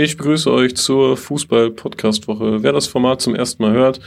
Ich begrüße euch zur Fußball-Podcast-Woche. Wer das Format zum ersten Mal hört,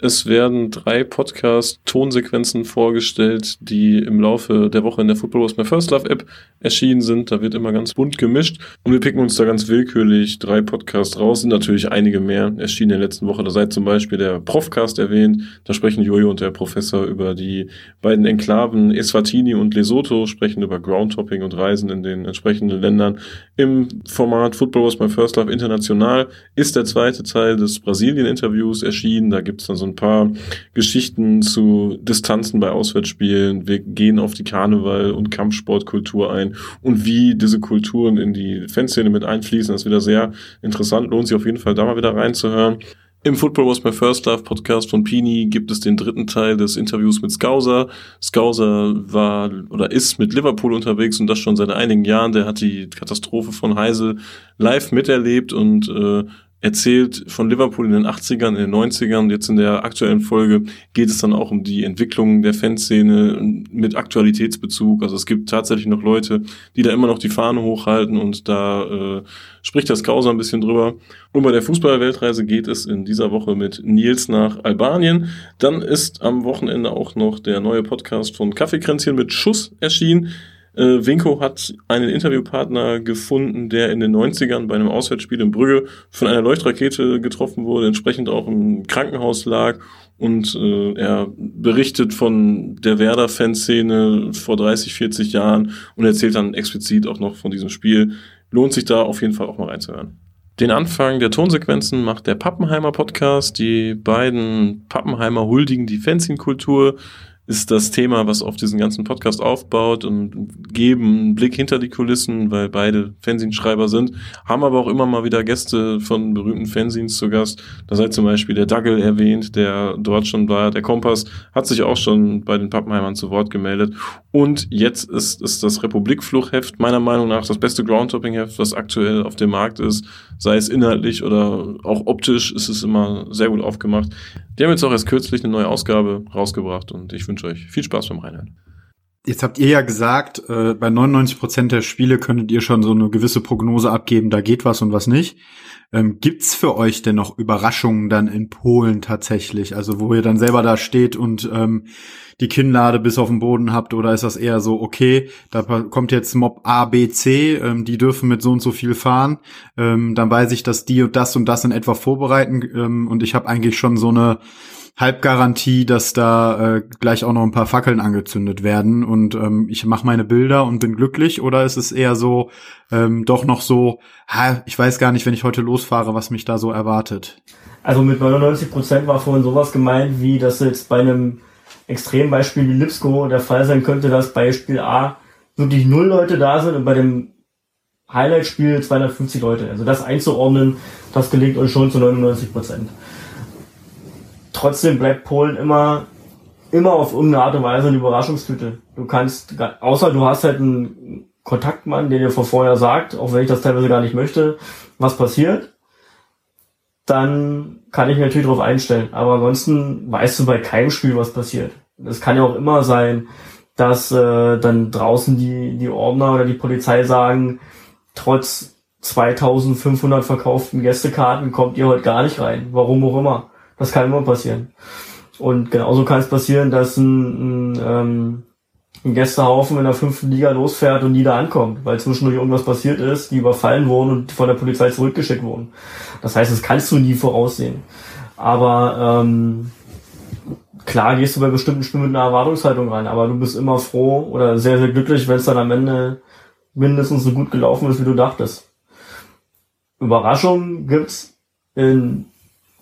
es werden drei Podcast-Tonsequenzen vorgestellt, die im Laufe der Woche in der Football Was My First Love App erschienen sind. Da wird immer ganz bunt gemischt und wir picken uns da ganz willkürlich drei Podcasts raus. Sind natürlich einige mehr erschienen in der letzten Woche. Da seid zum Beispiel der Profcast erwähnt. Da sprechen Jojo und der Professor über die beiden Enklaven Eswatini und Lesotho, sprechen über Groundtopping und Reisen in den entsprechenden Ländern. Im Format Football Was My First Love International ist der zweite Teil des Brasilien-Interviews erschienen. Da gibt es dann so ein paar Geschichten zu Distanzen bei Auswärtsspielen. Wir gehen auf die Karneval- und Kampfsportkultur ein und wie diese Kulturen in die Fanszene mit einfließen. Das ist wieder sehr interessant. Lohnt sich auf jeden Fall da mal wieder reinzuhören. Im Football Was My First Love Podcast von Pini gibt es den dritten Teil des Interviews mit Scouser. Scouser war oder ist mit Liverpool unterwegs und das schon seit einigen Jahren. Der hat die Katastrophe von Heisel live miterlebt und äh, erzählt von Liverpool in den 80ern, in den 90ern. Jetzt in der aktuellen Folge geht es dann auch um die Entwicklung der Fanszene mit Aktualitätsbezug. Also es gibt tatsächlich noch Leute, die da immer noch die Fahne hochhalten und da äh, spricht das Kauser ein bisschen drüber. Und bei der Fußballweltreise geht es in dieser Woche mit Nils nach Albanien. Dann ist am Wochenende auch noch der neue Podcast von Kaffeekränzchen mit Schuss erschienen. Äh, Winko hat einen Interviewpartner gefunden, der in den 90ern bei einem Auswärtsspiel in Brügge von einer Leuchtrakete getroffen wurde, entsprechend auch im Krankenhaus lag. Und äh, er berichtet von der Werder-Fanszene vor 30, 40 Jahren und erzählt dann explizit auch noch von diesem Spiel. Lohnt sich da auf jeden Fall auch mal reinzuhören. Den Anfang der Tonsequenzen macht der Pappenheimer Podcast. Die beiden Pappenheimer huldigen die Fanzine-Kultur ist das Thema, was auf diesen ganzen Podcast aufbaut und geben einen Blick hinter die Kulissen, weil beide Fanzine-Schreiber sind, haben aber auch immer mal wieder Gäste von berühmten Fanzines zu Gast. Da sei zum Beispiel der Dagel erwähnt, der dort schon war. Der Kompass hat sich auch schon bei den Pappenheimern zu Wort gemeldet. Und jetzt ist, ist das Republikfluchheft meiner Meinung nach das beste Groundtopping-Heft, was aktuell auf dem Markt ist. Sei es inhaltlich oder auch optisch ist es immer sehr gut aufgemacht. Die haben jetzt auch erst kürzlich eine neue Ausgabe rausgebracht und ich wünsche euch viel Spaß beim Reinhören. Jetzt habt ihr ja gesagt, äh, bei 99 Prozent der Spiele könntet ihr schon so eine gewisse Prognose abgeben, da geht was und was nicht. Ähm, gibt's für euch denn noch Überraschungen dann in Polen tatsächlich? Also wo ihr dann selber da steht und ähm, die Kinnlade bis auf den Boden habt oder ist das eher so, okay, da kommt jetzt Mob A, B, C, ähm, die dürfen mit so und so viel fahren, ähm, dann weiß ich, dass die und das und das in etwa vorbereiten ähm, und ich habe eigentlich schon so eine Halbgarantie, dass da äh, gleich auch noch ein paar Fackeln angezündet werden und ähm, ich mache meine Bilder und bin glücklich oder ist es eher so ähm, doch noch so, ha, ich weiß gar nicht, wenn ich heute losfahre, was mich da so erwartet. Also mit 99 Prozent war vorhin sowas gemeint, wie dass jetzt bei einem Extrembeispiel wie Lipsko der Fall sein könnte, dass bei Spiel A wirklich null Leute da sind und bei dem Highlight-Spiel 250 Leute. Also das einzuordnen, das gelingt uns schon zu 99 Prozent. Trotzdem bleibt Polen immer, immer auf irgendeine Art und Weise eine Überraschungstüte. Du kannst, außer du hast halt einen Kontaktmann, der dir vor vorher sagt, auch wenn ich das teilweise gar nicht möchte, was passiert dann kann ich mich natürlich darauf einstellen. Aber ansonsten weißt du bei keinem Spiel, was passiert. Es kann ja auch immer sein, dass äh, dann draußen die, die Ordner oder die Polizei sagen, trotz 2500 verkauften Gästekarten kommt ihr heute gar nicht rein. Warum auch immer. Das kann immer passieren. Und genauso kann es passieren, dass ein, ein ähm, ein Gästehaufen in der fünften Liga losfährt und nie da ankommt, weil zwischendurch irgendwas passiert ist, die überfallen wurden und von der Polizei zurückgeschickt wurden. Das heißt, das kannst du nie voraussehen. Aber ähm, klar gehst du bei bestimmten Spielen mit einer Erwartungshaltung rein, aber du bist immer froh oder sehr, sehr glücklich, wenn es dann am Ende mindestens so gut gelaufen ist, wie du dachtest. Überraschungen gibt's in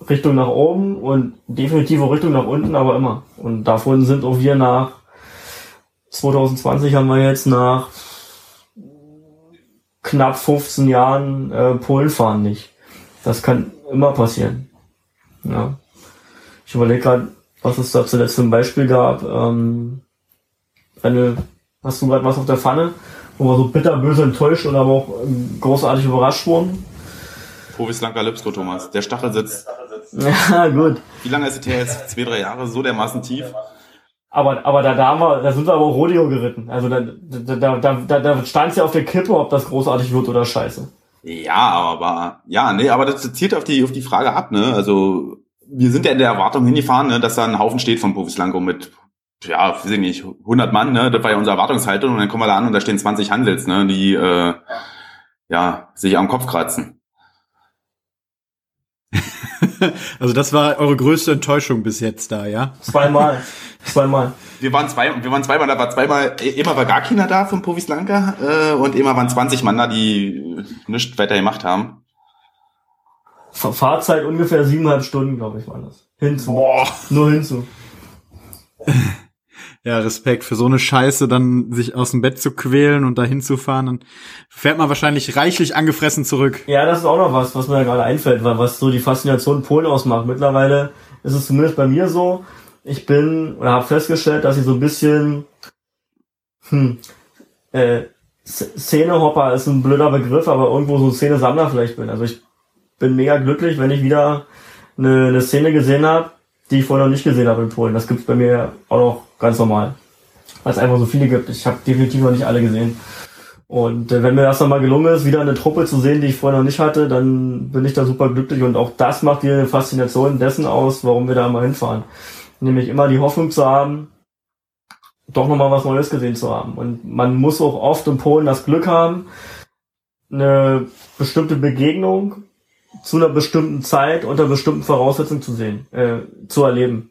Richtung nach oben und definitiv auch Richtung nach unten, aber immer. Und davon sind auch wir nach 2020 haben wir jetzt nach knapp 15 Jahren äh, Polen fahren nicht. Das kann immer passieren. Ja. Ich überlege gerade, was es da zuletzt ein Beispiel gab. Ähm, eine, hast du gerade was auf der Pfanne, wo wir so bitterböse enttäuscht oder aber auch ähm, großartig überrascht wurden? Provis Lanka Lipsko, Thomas. Der Stachel sitzt. Ja, gut. Wie lange ist es her jetzt? Zwei, drei Jahre, so dermaßen tief? Aber, aber da, da, haben wir, da sind wir aber Rodeo geritten. Also da, da, da, da, da stand ja auf der Kippe, ob das großartig wird oder scheiße. Ja, aber ja, nee, aber das zielt auf die auf die Frage ab, ne? Also wir sind ja in der Erwartung hingefahren, ne, dass da ein Haufen steht von Povislanko mit ja, weiß ich nicht, 100 Mann, ne? Das war ja unsere Erwartungshaltung und dann kommen wir da an und da stehen 20 Handels, ne, die äh, ja, sich am Kopf kratzen. also das war eure größte Enttäuschung bis jetzt da, ja? Zweimal. Zweimal. Wir waren zwei, wir waren zweimal, da war zweimal, immer war gar keiner da von Povis Lanka äh, und immer waren 20 Mann da, die nichts weiter gemacht haben. Fahrzeit ungefähr siebeneinhalb Stunden, glaube ich, war das. Hinzu. Boah. Nur hinzu. Ja, Respekt für so eine Scheiße, dann sich aus dem Bett zu quälen und dahin zu fahren, dann fährt man wahrscheinlich reichlich angefressen zurück. Ja, das ist auch noch was, was mir gerade einfällt, weil was so die Faszination Polen ausmacht. Mittlerweile ist es zumindest bei mir so, ich bin oder habe festgestellt, dass ich so ein bisschen hm, äh, Szenehopper ist ein blöder Begriff, aber irgendwo so Szene-Sammler vielleicht bin. Also ich bin mega glücklich, wenn ich wieder eine, eine Szene gesehen habe, die ich vorher noch nicht gesehen habe in Polen. Das gibt's bei mir auch noch ganz normal. Weil es einfach so viele gibt. Ich habe definitiv noch nicht alle gesehen. Und äh, wenn mir das dann mal gelungen ist, wieder eine Truppe zu sehen, die ich vorher noch nicht hatte, dann bin ich da super glücklich. Und auch das macht die Faszination dessen aus, warum wir da mal hinfahren. Nämlich immer die Hoffnung zu haben, doch nochmal was Neues gesehen zu haben. Und man muss auch oft in Polen das Glück haben, eine bestimmte Begegnung zu einer bestimmten Zeit unter bestimmten Voraussetzungen zu sehen, äh, zu erleben.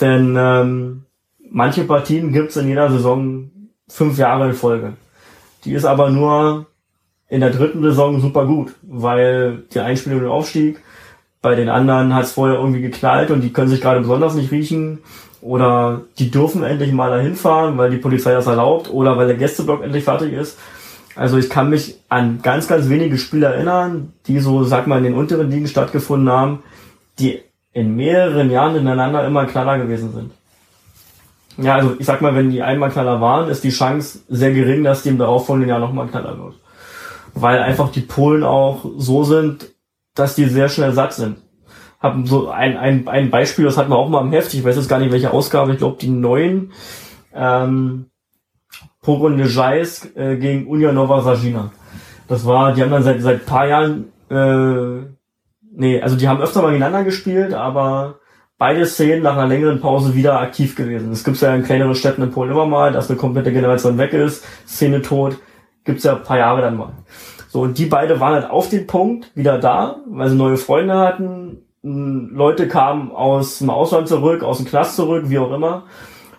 Denn ähm, manche Partien gibt's in jeder Saison fünf Jahre in Folge. Die ist aber nur in der dritten Saison super gut, weil die Einspielung den Aufstieg, bei den anderen hat's vorher irgendwie geknallt und die können sich gerade besonders nicht riechen oder die dürfen endlich mal dahin fahren, weil die Polizei das erlaubt oder weil der Gästeblock endlich fertig ist. Also ich kann mich an ganz, ganz wenige Spiele erinnern, die so, sag mal, in den unteren Ligen stattgefunden haben, die in mehreren Jahren ineinander immer Knaller gewesen sind. Ja, also ich sag mal, wenn die einmal Knaller waren, ist die Chance sehr gering, dass die im darauffolgenden Jahr nochmal Knaller wird. Weil einfach die Polen auch so sind, dass die sehr schnell satt sind. Haben so ein, ein, ein Beispiel, das hatten wir auch mal im Heft, ich weiß jetzt gar nicht welche Ausgabe, ich glaube die neuen. Ähm, Pogon Nejais äh, gegen Unia Nova. Das war, die haben dann seit seit paar Jahren, äh, nee, also die haben öfter mal gegeneinander gespielt, aber beide Szenen nach einer längeren Pause wieder aktiv gewesen. Es gibt ja in kleineren Städten in Polen immer mal, dass eine komplette Generation weg ist, Szene tot, gibt's ja ein paar Jahre dann mal. So, und die beide waren halt auf den Punkt wieder da, weil sie neue Freunde hatten. Leute kamen aus dem Ausland zurück, aus dem Knast zurück, wie auch immer.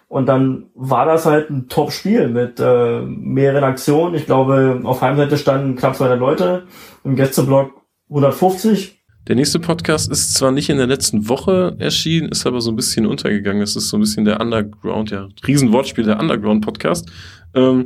Und dann war das halt ein Top-Spiel mit äh, mehreren Aktionen. Ich glaube, auf Heimseite standen knapp 200 Leute, im Gästeblock 150. Der nächste Podcast ist zwar nicht in der letzten Woche erschienen, ist aber so ein bisschen untergegangen. Es ist so ein bisschen der Underground, ja, Riesenwortspiel, der Underground-Podcast. Ähm,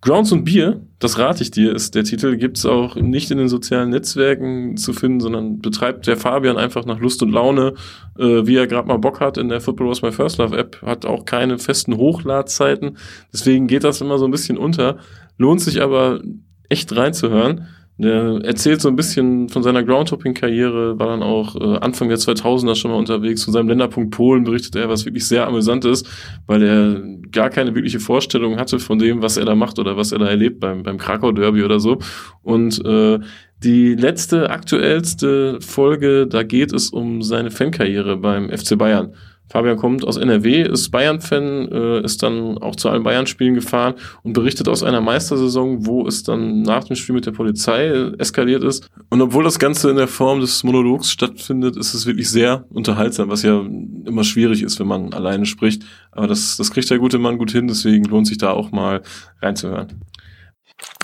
Grounds und Bier, das rate ich dir, ist der Titel, gibt's auch nicht in den sozialen Netzwerken zu finden, sondern betreibt der Fabian einfach nach Lust und Laune, äh, wie er gerade mal Bock hat in der Football Was My First Love App, hat auch keine festen Hochladzeiten, deswegen geht das immer so ein bisschen unter, lohnt sich aber echt reinzuhören. Der erzählt so ein bisschen von seiner Groundhopping-Karriere, war dann auch äh, Anfang der 2000er schon mal unterwegs. Von seinem Länderpunkt Polen berichtet er, was wirklich sehr amüsant ist, weil er gar keine wirkliche Vorstellung hatte von dem, was er da macht oder was er da erlebt beim, beim Krakau-Derby oder so. Und äh, die letzte, aktuellste Folge, da geht es um seine Fankarriere beim FC Bayern. Fabian kommt aus NRW, ist Bayern-Fan, äh, ist dann auch zu allen Bayern-Spielen gefahren und berichtet aus einer Meistersaison, wo es dann nach dem Spiel mit der Polizei äh, eskaliert ist. Und obwohl das Ganze in der Form des Monologs stattfindet, ist es wirklich sehr unterhaltsam, was ja immer schwierig ist, wenn man alleine spricht. Aber das, das kriegt der gute Mann gut hin, deswegen lohnt sich da auch mal reinzuhören.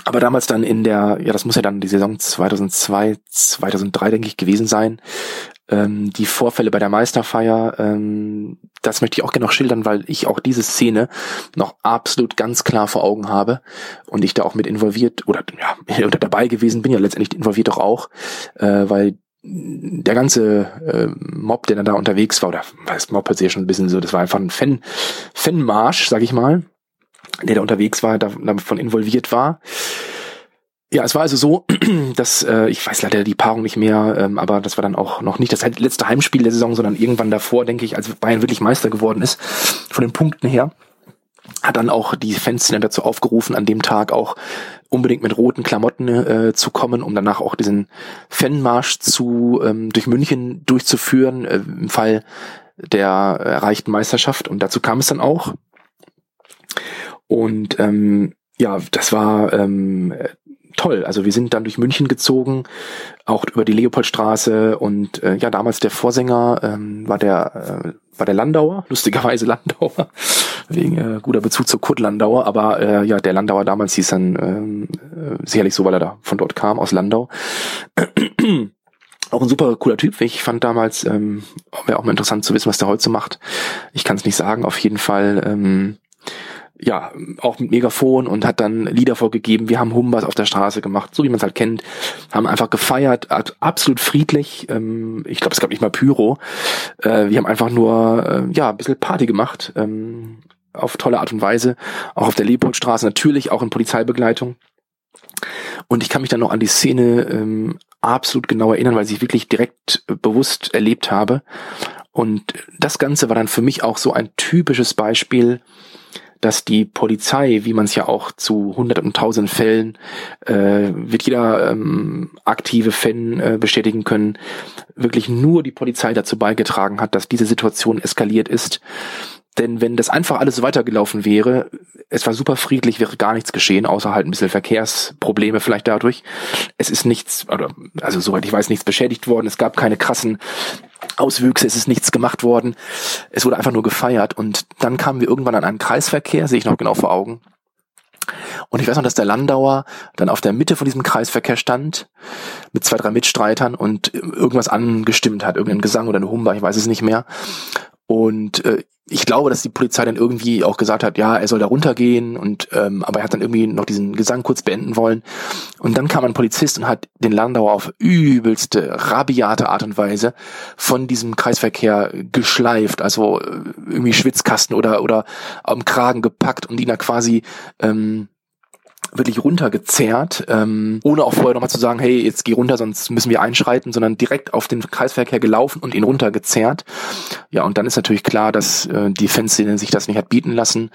Aber damals dann in der, ja, das muss ja dann die Saison 2002, 2003, denke ich, gewesen sein, ähm, die Vorfälle bei der Meisterfeier, ähm, das möchte ich auch gerne noch schildern, weil ich auch diese Szene noch absolut ganz klar vor Augen habe und ich da auch mit involviert oder ja, oder dabei gewesen bin, ja letztendlich involviert doch auch, äh, weil der ganze äh, Mob, der dann da unterwegs war, oder weiß Mob hört sich ja schon ein bisschen so, das war einfach ein Fan, Fanmarsch, sag ich mal, der da unterwegs war, davon involviert war. Ja, es war also so, dass äh, ich weiß leider die Paarung nicht mehr, ähm, aber das war dann auch noch nicht das letzte Heimspiel der Saison, sondern irgendwann davor, denke ich, als Bayern wirklich Meister geworden ist, von den Punkten her hat dann auch die Fanszene dazu aufgerufen, an dem Tag auch unbedingt mit roten Klamotten äh, zu kommen, um danach auch diesen Fanmarsch zu ähm, durch München durchzuführen, äh, im Fall der erreichten Meisterschaft. Und dazu kam es dann auch. Und ähm, ja, das war ähm, toll. Also wir sind dann durch München gezogen, auch über die Leopoldstraße und äh, ja, damals der Vorsänger ähm, war der äh, war der Landauer, lustigerweise Landauer, wegen äh, guter Bezug zur Kurt Landauer, aber äh, ja, der Landauer damals hieß dann ähm, äh, sicherlich so, weil er da von dort kam, aus Landau. auch ein super cooler Typ, ich fand damals, ähm, wäre auch mal interessant zu wissen, was der heute so macht. Ich kann es nicht sagen, auf jeden Fall ähm, ja, auch mit Megafon und hat dann Lieder vorgegeben. Wir haben Humbas auf der Straße gemacht, so wie man es halt kennt. Haben einfach gefeiert, absolut friedlich. Ähm, ich glaube, es gab nicht mal Pyro. Äh, wir haben einfach nur, äh, ja, ein bisschen Party gemacht. Ähm, auf tolle Art und Weise. Auch auf der Leopoldstraße, natürlich auch in Polizeibegleitung. Und ich kann mich dann noch an die Szene ähm, absolut genau erinnern, weil ich wirklich direkt äh, bewusst erlebt habe. Und das Ganze war dann für mich auch so ein typisches Beispiel, dass die Polizei, wie man es ja auch zu hundert und tausend Fällen äh, wird jeder ähm, aktive Fan äh, bestätigen können, wirklich nur die Polizei dazu beigetragen hat, dass diese Situation eskaliert ist. Denn wenn das einfach alles weitergelaufen wäre, es war super friedlich, wäre gar nichts geschehen, außer halt ein bisschen Verkehrsprobleme vielleicht dadurch. Es ist nichts, oder, also soweit ich weiß, nichts beschädigt worden. Es gab keine krassen Auswüchse, es ist nichts gemacht worden. Es wurde einfach nur gefeiert und dann kamen wir irgendwann an einen Kreisverkehr, sehe ich noch genau vor Augen. Und ich weiß noch, dass der Landauer dann auf der Mitte von diesem Kreisverkehr stand, mit zwei, drei Mitstreitern und irgendwas angestimmt hat, irgendeinen Gesang oder eine Humba, ich weiß es nicht mehr. Und äh, ich glaube, dass die Polizei dann irgendwie auch gesagt hat, ja, er soll da runtergehen und ähm, aber er hat dann irgendwie noch diesen Gesang kurz beenden wollen. Und dann kam ein Polizist und hat den Landauer auf übelste, rabiate Art und Weise von diesem Kreisverkehr geschleift, also äh, irgendwie Schwitzkasten oder oder am Kragen gepackt und ihn da quasi ähm, wirklich runtergezerrt, ähm, ohne auch vorher nochmal zu sagen, hey, jetzt geh runter, sonst müssen wir einschreiten, sondern direkt auf den Kreisverkehr gelaufen und ihn runtergezerrt. Ja, und dann ist natürlich klar, dass äh, die Fanszene sich das nicht hat bieten lassen.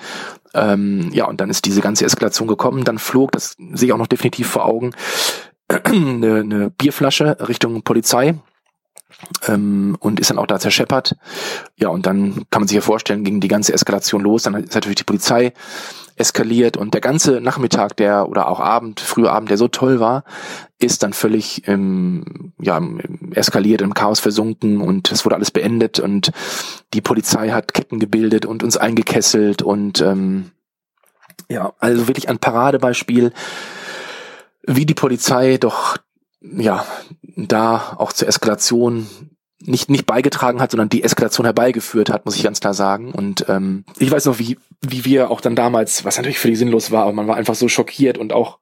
Ähm, ja, und dann ist diese ganze Eskalation gekommen. Dann flog, das sehe ich auch noch definitiv vor Augen, eine, eine Bierflasche Richtung Polizei ähm, und ist dann auch da zerscheppert. Ja, und dann kann man sich ja vorstellen, ging die ganze Eskalation los. Dann ist natürlich die Polizei eskaliert und der ganze Nachmittag, der oder auch Abend, früher Abend, der so toll war, ist dann völlig ähm, ja, eskaliert, im Chaos versunken und es wurde alles beendet und die Polizei hat Ketten gebildet und uns eingekesselt und ähm, ja, also wirklich ein Paradebeispiel, wie die Polizei doch ja da auch zur Eskalation nicht nicht beigetragen hat, sondern die Eskalation herbeigeführt hat, muss ich ganz klar sagen. Und ähm, ich weiß noch, wie wie wir auch dann damals, was natürlich völlig sinnlos war, aber man war einfach so schockiert und auch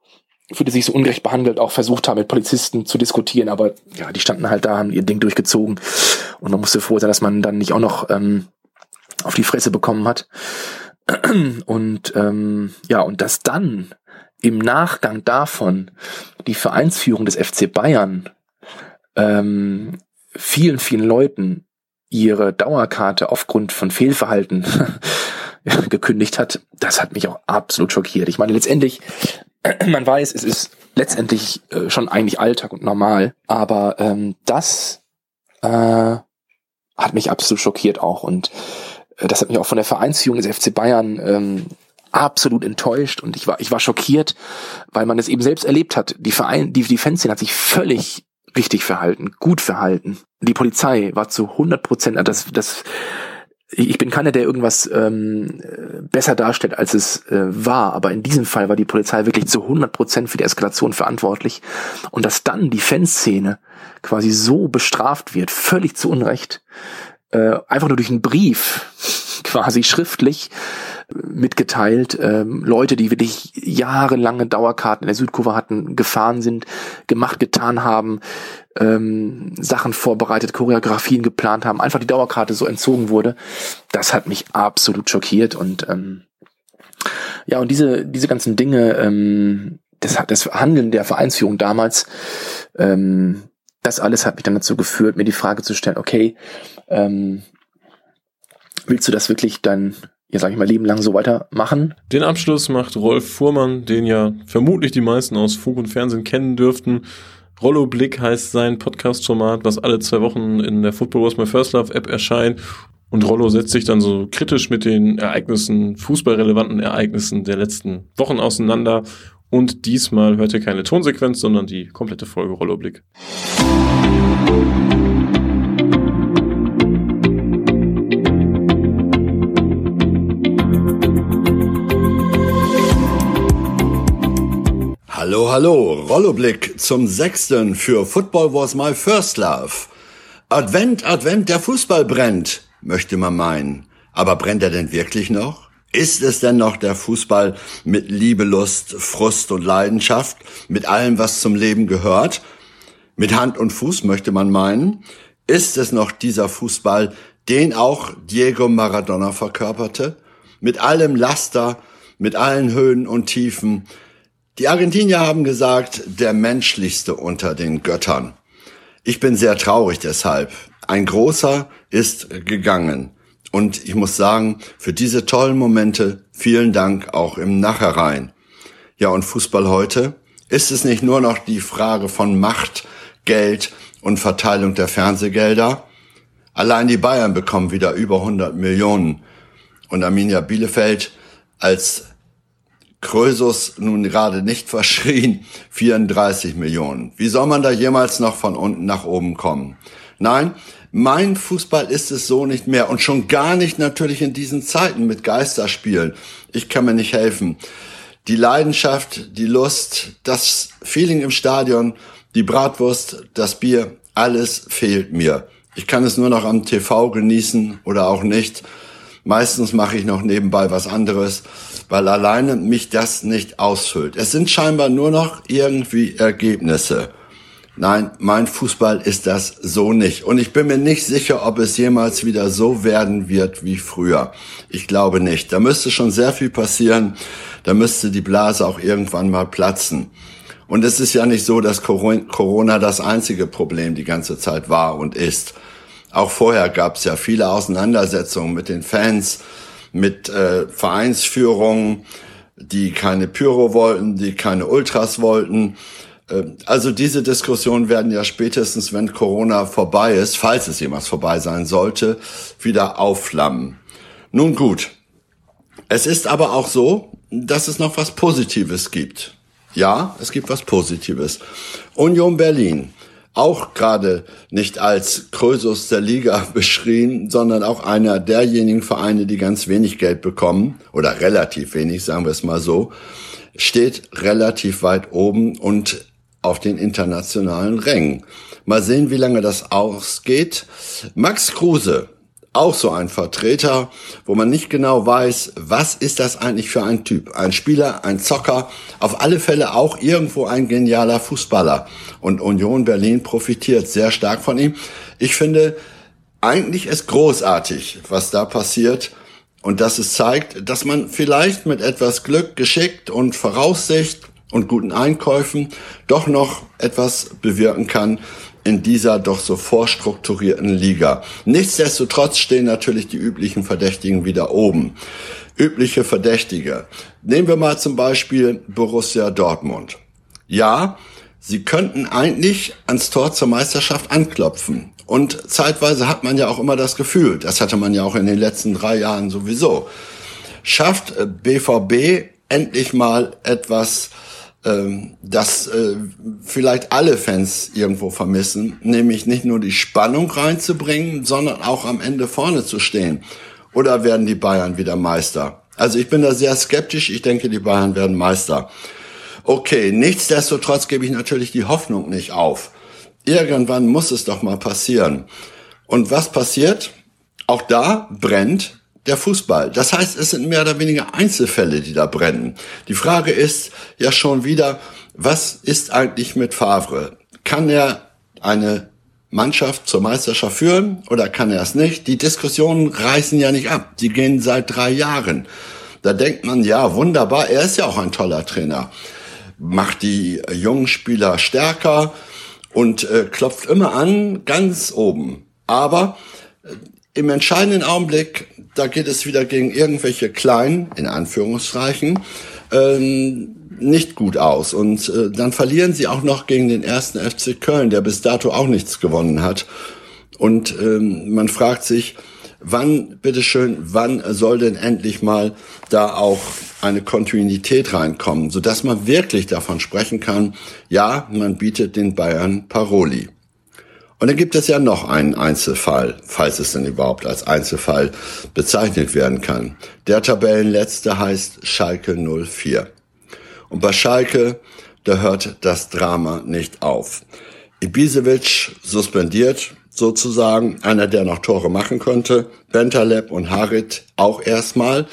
fühlte sich so ungerecht behandelt, auch versucht haben, mit Polizisten zu diskutieren, aber ja, die standen halt da, haben ihr Ding durchgezogen und man musste froh sein, dass man dann nicht auch noch ähm, auf die Fresse bekommen hat. Und ähm, ja, und dass dann im Nachgang davon die Vereinsführung des FC Bayern ähm, vielen, vielen Leuten ihre Dauerkarte aufgrund von Fehlverhalten gekündigt hat, das hat mich auch absolut schockiert. Ich meine, letztendlich, man weiß, es ist letztendlich äh, schon eigentlich Alltag und normal, aber ähm, das äh, hat mich absolut schockiert auch und äh, das hat mich auch von der Vereinsführung des FC Bayern ähm, absolut enttäuscht und ich war ich war schockiert, weil man es eben selbst erlebt hat. Die Verein die die Fanszene hat sich völlig richtig verhalten, gut verhalten. Die Polizei war zu 100 Prozent, das, das, ich bin keiner, der irgendwas ähm, besser darstellt, als es äh, war, aber in diesem Fall war die Polizei wirklich zu 100 Prozent für die Eskalation verantwortlich. Und dass dann die Fanszene quasi so bestraft wird, völlig zu Unrecht, äh, einfach nur durch einen Brief, quasi schriftlich, mitgeteilt. Ähm, Leute, die wirklich jahrelange Dauerkarten in der Südkurve hatten, gefahren sind, gemacht, getan haben, ähm, Sachen vorbereitet, Choreografien geplant haben, einfach die Dauerkarte so entzogen wurde. Das hat mich absolut schockiert und ähm, ja, und diese, diese ganzen Dinge, ähm, das, das Handeln der Vereinsführung damals, ähm, das alles hat mich dann dazu geführt, mir die Frage zu stellen, okay, ähm, willst du das wirklich dann ja, sag ich mal, Leben lang so weitermachen. Den Abschluss macht Rolf Fuhrmann, den ja vermutlich die meisten aus Fug und Fernsehen kennen dürften. Rollo Blick heißt sein Podcast-Format, was alle zwei Wochen in der Football Was My First Love App erscheint. Und Rollo setzt sich dann so kritisch mit den Ereignissen, fußballrelevanten Ereignissen der letzten Wochen auseinander. Und diesmal hört ihr keine Tonsequenz, sondern die komplette Folge Rollo Blick. Hallo, hallo, Rolloblick zum sechsten für Football was my first love. Advent, Advent, der Fußball brennt, möchte man meinen. Aber brennt er denn wirklich noch? Ist es denn noch der Fußball mit Liebe, Lust, Frust und Leidenschaft, mit allem, was zum Leben gehört? Mit Hand und Fuß möchte man meinen. Ist es noch dieser Fußball, den auch Diego Maradona verkörperte? Mit allem Laster, mit allen Höhen und Tiefen, die Argentinier haben gesagt, der menschlichste unter den Göttern. Ich bin sehr traurig deshalb. Ein großer ist gegangen. Und ich muss sagen, für diese tollen Momente vielen Dank auch im Nachhinein. Ja, und Fußball heute? Ist es nicht nur noch die Frage von Macht, Geld und Verteilung der Fernsehgelder? Allein die Bayern bekommen wieder über 100 Millionen. Und Arminia Bielefeld als Krösus nun gerade nicht verschrien, 34 Millionen. Wie soll man da jemals noch von unten nach oben kommen? Nein, mein Fußball ist es so nicht mehr und schon gar nicht natürlich in diesen Zeiten mit Geisterspielen. Ich kann mir nicht helfen. Die Leidenschaft, die Lust, das Feeling im Stadion, die Bratwurst, das Bier, alles fehlt mir. Ich kann es nur noch am TV genießen oder auch nicht. Meistens mache ich noch nebenbei was anderes weil alleine mich das nicht ausfüllt. Es sind scheinbar nur noch irgendwie Ergebnisse. Nein, mein Fußball ist das so nicht. Und ich bin mir nicht sicher, ob es jemals wieder so werden wird wie früher. Ich glaube nicht. Da müsste schon sehr viel passieren. Da müsste die Blase auch irgendwann mal platzen. Und es ist ja nicht so, dass Corona das einzige Problem die ganze Zeit war und ist. Auch vorher gab es ja viele Auseinandersetzungen mit den Fans, mit äh, Vereinsführungen, die keine Pyro wollten, die keine Ultras wollten. Äh, also diese Diskussionen werden ja spätestens, wenn Corona vorbei ist, falls es jemals vorbei sein sollte, wieder aufflammen. Nun gut. Es ist aber auch so, dass es noch was Positives gibt. Ja, es gibt was Positives. Union Berlin auch gerade nicht als Krösus der Liga beschrien, sondern auch einer derjenigen Vereine, die ganz wenig Geld bekommen, oder relativ wenig, sagen wir es mal so, steht relativ weit oben und auf den internationalen Rängen. Mal sehen, wie lange das ausgeht. Max Kruse, auch so ein Vertreter, wo man nicht genau weiß, was ist das eigentlich für ein Typ? Ein Spieler, ein Zocker, auf alle Fälle auch irgendwo ein genialer Fußballer. Und Union Berlin profitiert sehr stark von ihm. Ich finde, eigentlich ist großartig, was da passiert. Und dass es zeigt, dass man vielleicht mit etwas Glück, geschickt und Voraussicht und guten Einkäufen doch noch etwas bewirken kann, in dieser doch so vorstrukturierten Liga. Nichtsdestotrotz stehen natürlich die üblichen Verdächtigen wieder oben. Übliche Verdächtige. Nehmen wir mal zum Beispiel Borussia Dortmund. Ja, sie könnten eigentlich ans Tor zur Meisterschaft anklopfen. Und zeitweise hat man ja auch immer das Gefühl, das hatte man ja auch in den letzten drei Jahren sowieso, schafft BVB endlich mal etwas ähm, das äh, vielleicht alle Fans irgendwo vermissen, nämlich nicht nur die Spannung reinzubringen, sondern auch am Ende vorne zu stehen. Oder werden die Bayern wieder Meister? Also ich bin da sehr skeptisch. Ich denke, die Bayern werden Meister. Okay, nichtsdestotrotz gebe ich natürlich die Hoffnung nicht auf. Irgendwann muss es doch mal passieren. Und was passiert? Auch da brennt der Fußball. Das heißt, es sind mehr oder weniger Einzelfälle, die da brennen. Die Frage ist ja schon wieder, was ist eigentlich mit Favre? Kann er eine Mannschaft zur Meisterschaft führen oder kann er es nicht? Die Diskussionen reißen ja nicht ab. Die gehen seit drei Jahren. Da denkt man, ja, wunderbar, er ist ja auch ein toller Trainer. Macht die jungen Spieler stärker und äh, klopft immer an, ganz oben. Aber äh, im entscheidenden Augenblick da geht es wieder gegen irgendwelche kleinen, in Anführungszeichen, ähm, nicht gut aus. Und äh, dann verlieren sie auch noch gegen den ersten FC Köln, der bis dato auch nichts gewonnen hat. Und ähm, man fragt sich, wann, bitteschön, wann soll denn endlich mal da auch eine Kontinuität reinkommen, sodass man wirklich davon sprechen kann, ja, man bietet den Bayern Paroli. Und dann gibt es ja noch einen Einzelfall, falls es denn überhaupt als Einzelfall bezeichnet werden kann. Der Tabellenletzte heißt Schalke 04. Und bei Schalke, da hört das Drama nicht auf. Ibisevic suspendiert sozusagen, einer, der noch Tore machen konnte. Bentaleb und Harit auch erstmal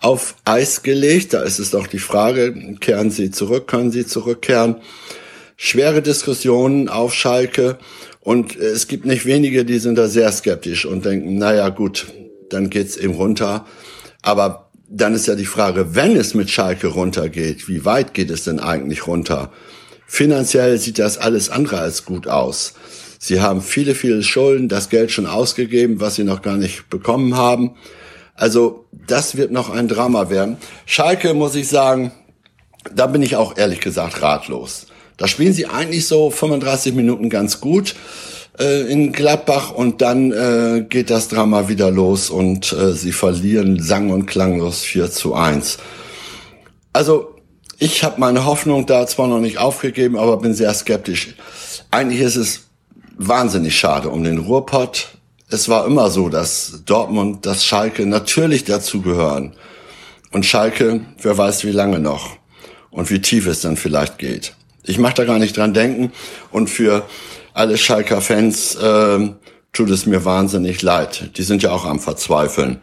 auf Eis gelegt. Da ist es doch die Frage, kehren sie zurück, können sie zurückkehren? Schwere Diskussionen auf Schalke und es gibt nicht wenige, die sind da sehr skeptisch und denken, naja gut, dann geht's eben runter. Aber dann ist ja die Frage, wenn es mit Schalke runtergeht, wie weit geht es denn eigentlich runter? Finanziell sieht das alles andere als gut aus. Sie haben viele, viele Schulden, das Geld schon ausgegeben, was sie noch gar nicht bekommen haben. Also das wird noch ein Drama werden. Schalke, muss ich sagen, da bin ich auch ehrlich gesagt ratlos. Da spielen sie eigentlich so 35 Minuten ganz gut äh, in Gladbach und dann äh, geht das Drama wieder los und äh, sie verlieren sang- und klanglos 4 zu 1. Also ich habe meine Hoffnung da zwar noch nicht aufgegeben, aber bin sehr skeptisch. Eigentlich ist es wahnsinnig schade um den Ruhrpott. Es war immer so, dass Dortmund, dass Schalke natürlich dazugehören. Und Schalke, wer weiß wie lange noch und wie tief es dann vielleicht geht. Ich mache da gar nicht dran denken. Und für alle Schalker Fans äh, tut es mir wahnsinnig leid. Die sind ja auch am Verzweifeln.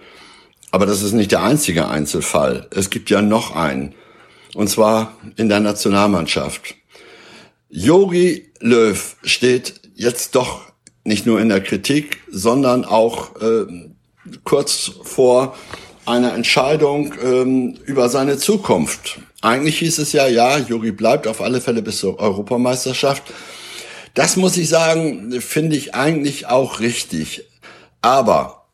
Aber das ist nicht der einzige Einzelfall. Es gibt ja noch einen. Und zwar in der Nationalmannschaft. Jogi Löw steht jetzt doch nicht nur in der Kritik, sondern auch äh, kurz vor einer Entscheidung ähm, über seine Zukunft. Eigentlich hieß es ja, ja, Jogi bleibt auf alle Fälle bis zur Europameisterschaft. Das muss ich sagen, finde ich eigentlich auch richtig. Aber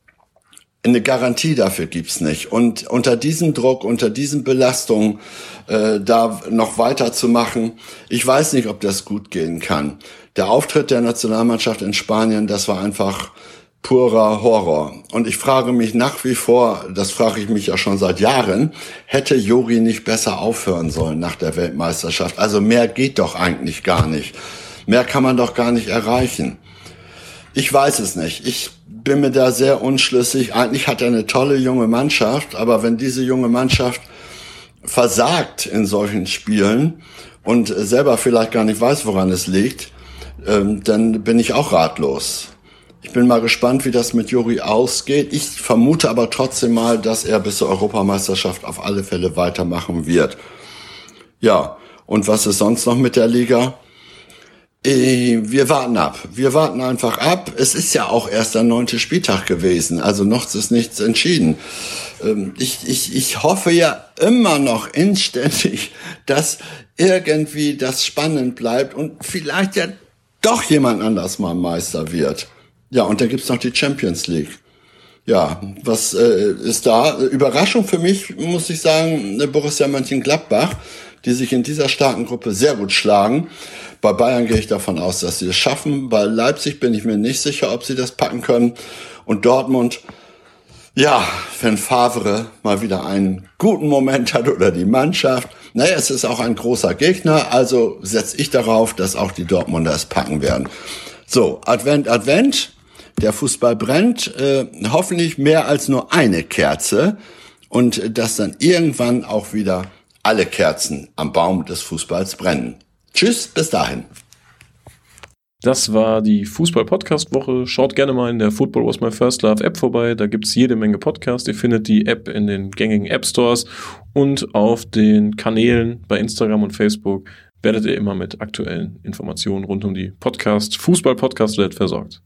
eine Garantie dafür gibt's nicht. Und unter diesem Druck, unter diesen Belastungen, äh, da noch weiterzumachen, ich weiß nicht, ob das gut gehen kann. Der Auftritt der Nationalmannschaft in Spanien, das war einfach purer Horror. Und ich frage mich nach wie vor, das frage ich mich ja schon seit Jahren, hätte Juri nicht besser aufhören sollen nach der Weltmeisterschaft? Also mehr geht doch eigentlich gar nicht. Mehr kann man doch gar nicht erreichen. Ich weiß es nicht. Ich bin mir da sehr unschlüssig. Eigentlich hat er eine tolle junge Mannschaft, aber wenn diese junge Mannschaft versagt in solchen Spielen und selber vielleicht gar nicht weiß, woran es liegt, ähm, dann bin ich auch ratlos. Ich bin mal gespannt, wie das mit Juri ausgeht. Ich vermute aber trotzdem mal, dass er bis zur Europameisterschaft auf alle Fälle weitermachen wird. Ja, und was ist sonst noch mit der Liga? Äh, wir warten ab. Wir warten einfach ab. Es ist ja auch erst der neunte Spieltag gewesen, also noch ist nichts entschieden. Ähm, ich, ich, ich hoffe ja immer noch inständig, dass irgendwie das spannend bleibt und vielleicht ja doch jemand anders mal Meister wird. Ja, und dann gibt's noch die Champions League. Ja, was äh, ist da? Überraschung für mich, muss ich sagen, Borussia Mönchengladbach, die sich in dieser starken Gruppe sehr gut schlagen. Bei Bayern gehe ich davon aus, dass sie es schaffen. Bei Leipzig bin ich mir nicht sicher, ob sie das packen können. Und Dortmund, ja, wenn Favre mal wieder einen guten Moment hat oder die Mannschaft, naja, es ist auch ein großer Gegner, also setze ich darauf, dass auch die Dortmunder es packen werden. So, Advent, Advent, der Fußball brennt, äh, hoffentlich mehr als nur eine Kerze und dass dann irgendwann auch wieder alle Kerzen am Baum des Fußballs brennen. Tschüss, bis dahin. Das war die Fußball-Podcast-Woche. Schaut gerne mal in der Football Was My First Love App vorbei. Da gibt's jede Menge Podcasts. Ihr findet die App in den gängigen App Stores und auf den Kanälen bei Instagram und Facebook werdet ihr immer mit aktuellen Informationen rund um die Podcast, Fußball-Podcast-Welt versorgt.